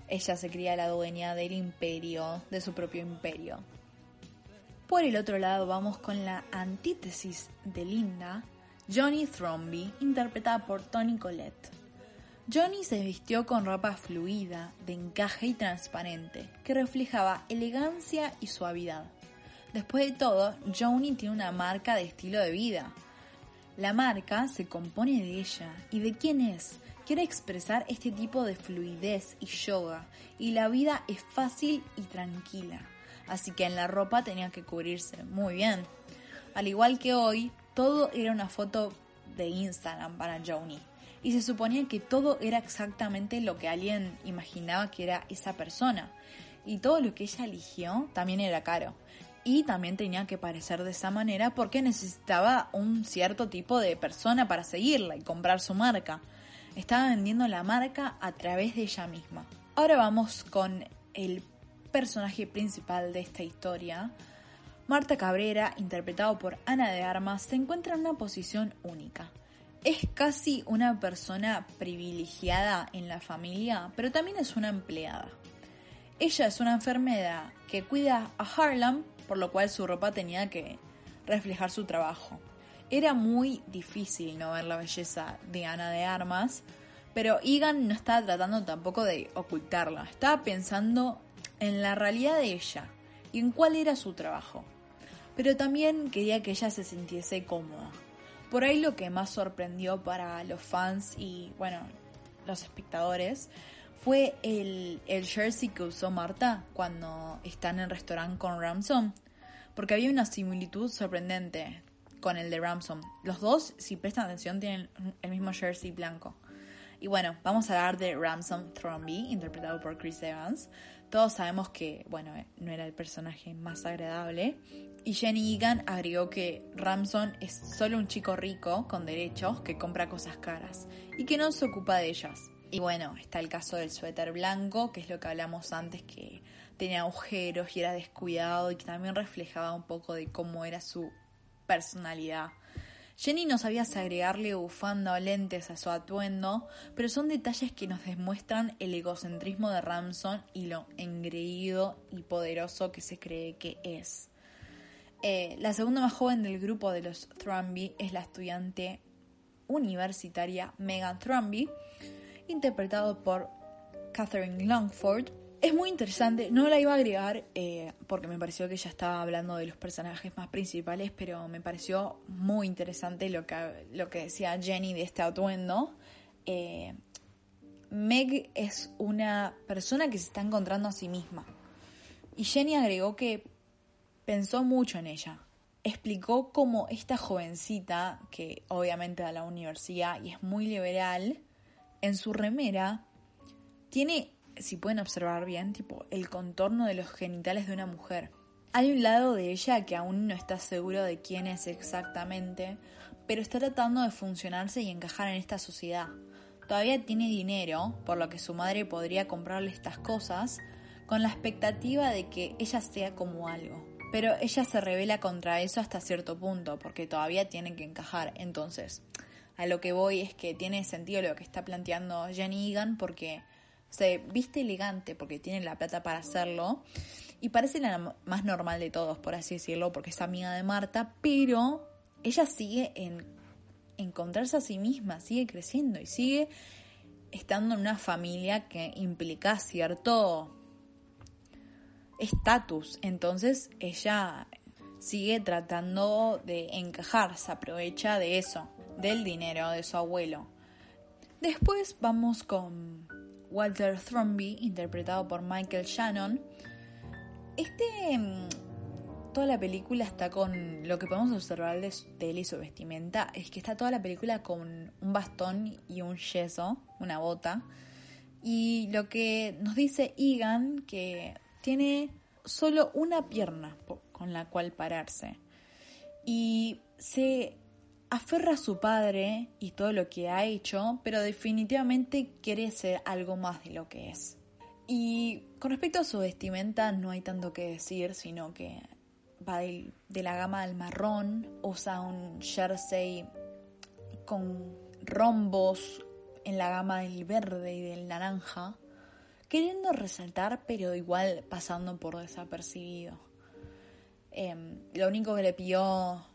ella se cría la dueña del imperio, de su propio imperio. Por el otro lado vamos con la antítesis de Linda, Johnny Thromby, interpretada por Tony Collette. Johnny se vistió con ropa fluida, de encaje y transparente, que reflejaba elegancia y suavidad. Después de todo, Johnny tiene una marca de estilo de vida. La marca se compone de ella y de quién es. Quiere expresar este tipo de fluidez y yoga, y la vida es fácil y tranquila así que en la ropa tenía que cubrirse muy bien. Al igual que hoy, todo era una foto de Instagram para Joni. Y se suponía que todo era exactamente lo que alguien imaginaba que era esa persona. Y todo lo que ella eligió también era caro. Y también tenía que parecer de esa manera porque necesitaba un cierto tipo de persona para seguirla y comprar su marca. Estaba vendiendo la marca a través de ella misma. Ahora vamos con el personaje principal de esta historia, Marta Cabrera, interpretado por Ana de Armas, se encuentra en una posición única. Es casi una persona privilegiada en la familia, pero también es una empleada. Ella es una enfermera que cuida a Harlem, por lo cual su ropa tenía que reflejar su trabajo. Era muy difícil no ver la belleza de Ana de Armas, pero Egan no estaba tratando tampoco de ocultarla, estaba pensando en la realidad de ella y en cuál era su trabajo. Pero también quería que ella se sintiese cómoda. Por ahí lo que más sorprendió para los fans y, bueno, los espectadores fue el, el jersey que usó Marta cuando está en el restaurante con Ramson. Porque había una similitud sorprendente con el de Ramson. Los dos, si prestan atención, tienen el mismo jersey blanco. Y bueno, vamos a hablar de Ramson Thromby, interpretado por Chris Evans. Todos sabemos que, bueno, eh, no era el personaje más agradable. Y Jenny Egan agregó que Ramson es solo un chico rico, con derechos, que compra cosas caras y que no se ocupa de ellas. Y bueno, está el caso del suéter blanco, que es lo que hablamos antes, que tenía agujeros y era descuidado y que también reflejaba un poco de cómo era su personalidad. Jenny no sabía agregarle bufanda o lentes a su atuendo, pero son detalles que nos demuestran el egocentrismo de Ramson y lo engreído y poderoso que se cree que es. Eh, la segunda más joven del grupo de los Thrombey es la estudiante universitaria Megan Thrombey, interpretado por Catherine Longford, es muy interesante, no la iba a agregar eh, porque me pareció que ella estaba hablando de los personajes más principales, pero me pareció muy interesante lo que, lo que decía Jenny de este atuendo. Eh, Meg es una persona que se está encontrando a sí misma. Y Jenny agregó que pensó mucho en ella. Explicó cómo esta jovencita, que obviamente da la universidad y es muy liberal, en su remera tiene si pueden observar bien, tipo el contorno de los genitales de una mujer. Hay un lado de ella que aún no está seguro de quién es exactamente, pero está tratando de funcionarse y encajar en esta sociedad. Todavía tiene dinero, por lo que su madre podría comprarle estas cosas, con la expectativa de que ella sea como algo. Pero ella se revela contra eso hasta cierto punto, porque todavía tiene que encajar. Entonces, a lo que voy es que tiene sentido lo que está planteando Jenny Egan, porque se viste elegante porque tiene la plata para hacerlo y parece la más normal de todos, por así decirlo, porque es amiga de Marta, pero ella sigue en encontrarse a sí misma, sigue creciendo y sigue estando en una familia que implica cierto estatus. Entonces ella sigue tratando de encajar, se aprovecha de eso, del dinero de su abuelo. Después vamos con Walter Thrombey, interpretado por Michael Shannon. Este. Mm, toda la película está con. Lo que podemos observar de, él y su vestimenta es que está toda la película con un bastón y un yeso, una bota. Y lo que nos dice Egan, que tiene solo una pierna con la cual pararse. Y se aferra a su padre y todo lo que ha hecho, pero definitivamente quiere ser algo más de lo que es. Y con respecto a su vestimenta no hay tanto que decir, sino que va de, la gama del marrón, usa un jersey con rombos en la gama del verde y del naranja, queriendo resaltar pero igual pasando por desapercibido. Em, lo único que le pidió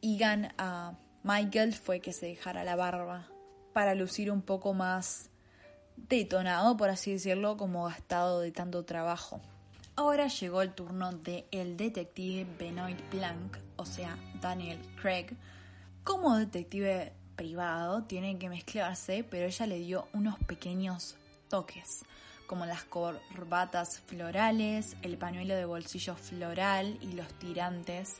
Egan a Michael fue que se dejara la barba para lucir un poco más detonado, por así decirlo, como gastado de tanto trabajo. Ahora llegó el turno de el detective Benoit Blanc, o sea, Daniel Craig. Como detective privado tiene que mezclarse, pero ella le dio unos pequeños toques, como las corbatas florales, el pañuelo de bolsillo floral y los tirantes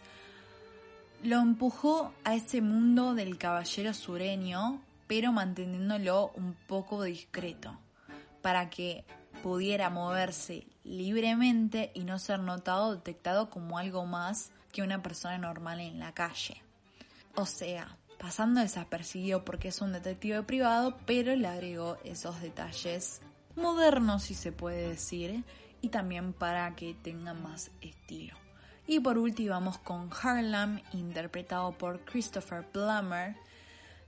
lo empujó a ese mundo del caballero sureño, pero manteniéndolo un poco discreto, para que pudiera moverse libremente y no ser notado o detectado como algo más que una persona normal en la calle. O sea, pasando desapercibido porque es un detective privado, pero le agregó esos detalles modernos, si se puede decir, y también para que tenga más estilo. Y por último vamos con Harlem, interpretado por Christopher Plummer,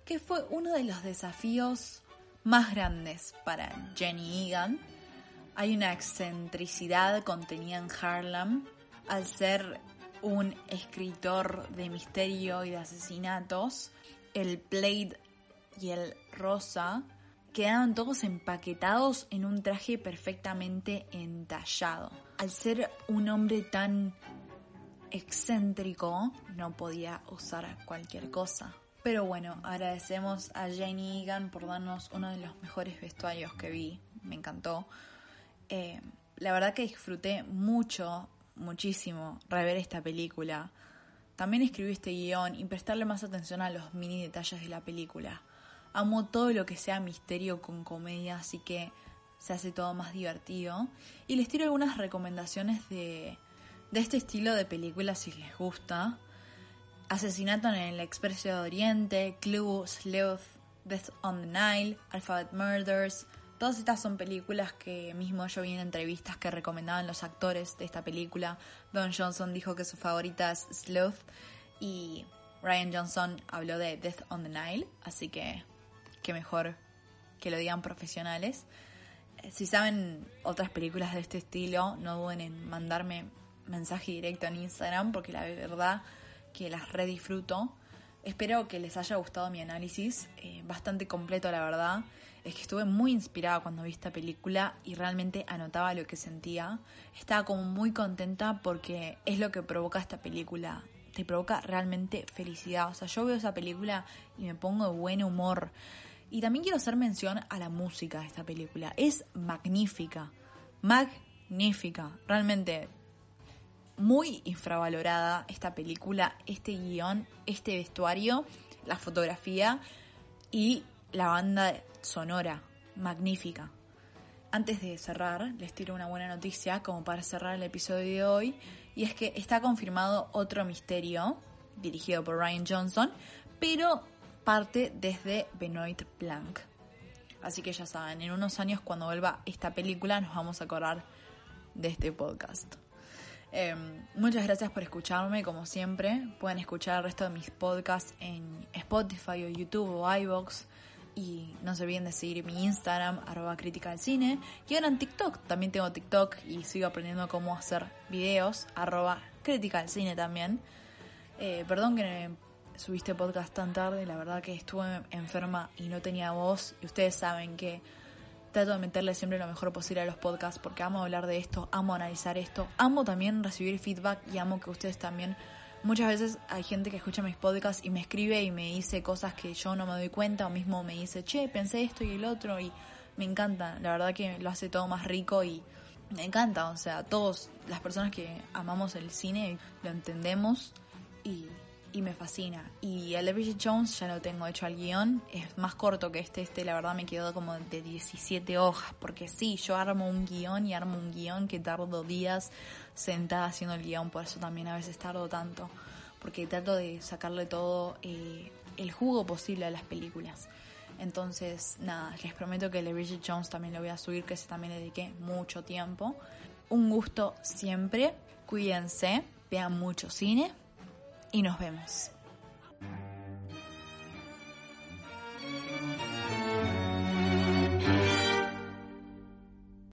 que fue uno de los desafíos más grandes para Jenny Egan. Hay una excentricidad contenida en Harlem al ser un escritor de misterio y de asesinatos. El Blade y el Rosa quedaban todos empaquetados en un traje perfectamente entallado. Al ser un hombre tan excéntrico, no podía usar cualquier cosa. Pero bueno, agradecemos a Jane Egan por darnos uno de los mejores vestuarios que vi, me encantó. Eh, la verdad que disfruté mucho, muchísimo rever esta película. También escribí este guion y prestarle más atención a los mini detalles de la película. Amo todo lo que sea misterio con comedia, así que se hace todo más divertido. Y les tiro algunas recomendaciones de, de este estilo de películas si les gusta. Asesinato en el Expreso de Oriente, Clue, Sleuth, Death on the Nile, Alphabet Murders, Todas estas son películas que mismo yo vi en entrevistas que recomendaban los actores de esta película. Don Johnson dijo que su favorita es Sloth y Ryan Johnson habló de Death on the Nile, así que qué mejor que lo digan profesionales. Eh, Si saben otras películas de este estilo, no duden en mandarme mensaje directo en Instagram porque la verdad que las redisfruto. Espero que les haya gustado mi análisis, eh, bastante completo la verdad. Es que estuve muy inspirada cuando vi esta película y realmente anotaba lo que sentía. Estaba como muy contenta porque es lo que provoca esta película. Te provoca realmente felicidad. O sea, yo veo esa película y me pongo de buen humor. Y también quiero hacer mención a la música de esta película. Es magnífica. Magnífica. Realmente muy infravalorada esta película, este guion, este vestuario, la fotografía y la banda sonora. Magnífica. Antes de cerrar, les tiro una buena noticia como para cerrar el episodio de hoy. Y es que está confirmado otro misterio, dirigido por Ryan Johnson, pero parte desde Benoit Blanc. Así que ya saben, en unos años cuando vuelva esta película nos vamos a acordar de este podcast. Eh, muchas gracias por escucharme, como siempre. Pueden escuchar el resto de mis podcasts en Spotify o YouTube o iVoox. Y no se olviden de seguir mi Instagram, arroba crítica del cine. Y ahora en TikTok, también tengo TikTok y sigo aprendiendo cómo hacer videos, arroba crítica del cine también. Eh, perdón que subiste podcast tan tarde, la verdad que estuve enferma y no tenía voz. Y ustedes saben que trato de meterle siempre lo mejor posible a los podcasts porque amo hablar de esto, amo analizar esto, amo también recibir feedback y amo que ustedes también. Muchas veces hay gente que escucha mis podcasts y me escribe y me dice cosas que yo no me doy cuenta o mismo me dice, che, pensé esto y el otro y me encanta. La verdad que lo hace todo más rico y me encanta. O sea, todos las personas que amamos el cine lo entendemos y y me fascina. Y el de Bridget Jones ya lo tengo hecho al guion, es más corto que este, este la verdad me quedó como de 17 hojas, porque sí, yo armo un guion y armo un guion que tardo días sentada haciendo el guion, por eso también a veces tardo tanto, porque trato de sacarle todo eh, el jugo posible a las películas. Entonces, nada, les prometo que el de Bridget Jones también lo voy a subir, que se también le dediqué mucho tiempo. Un gusto siempre, cuídense, vean mucho cine y nos vemos.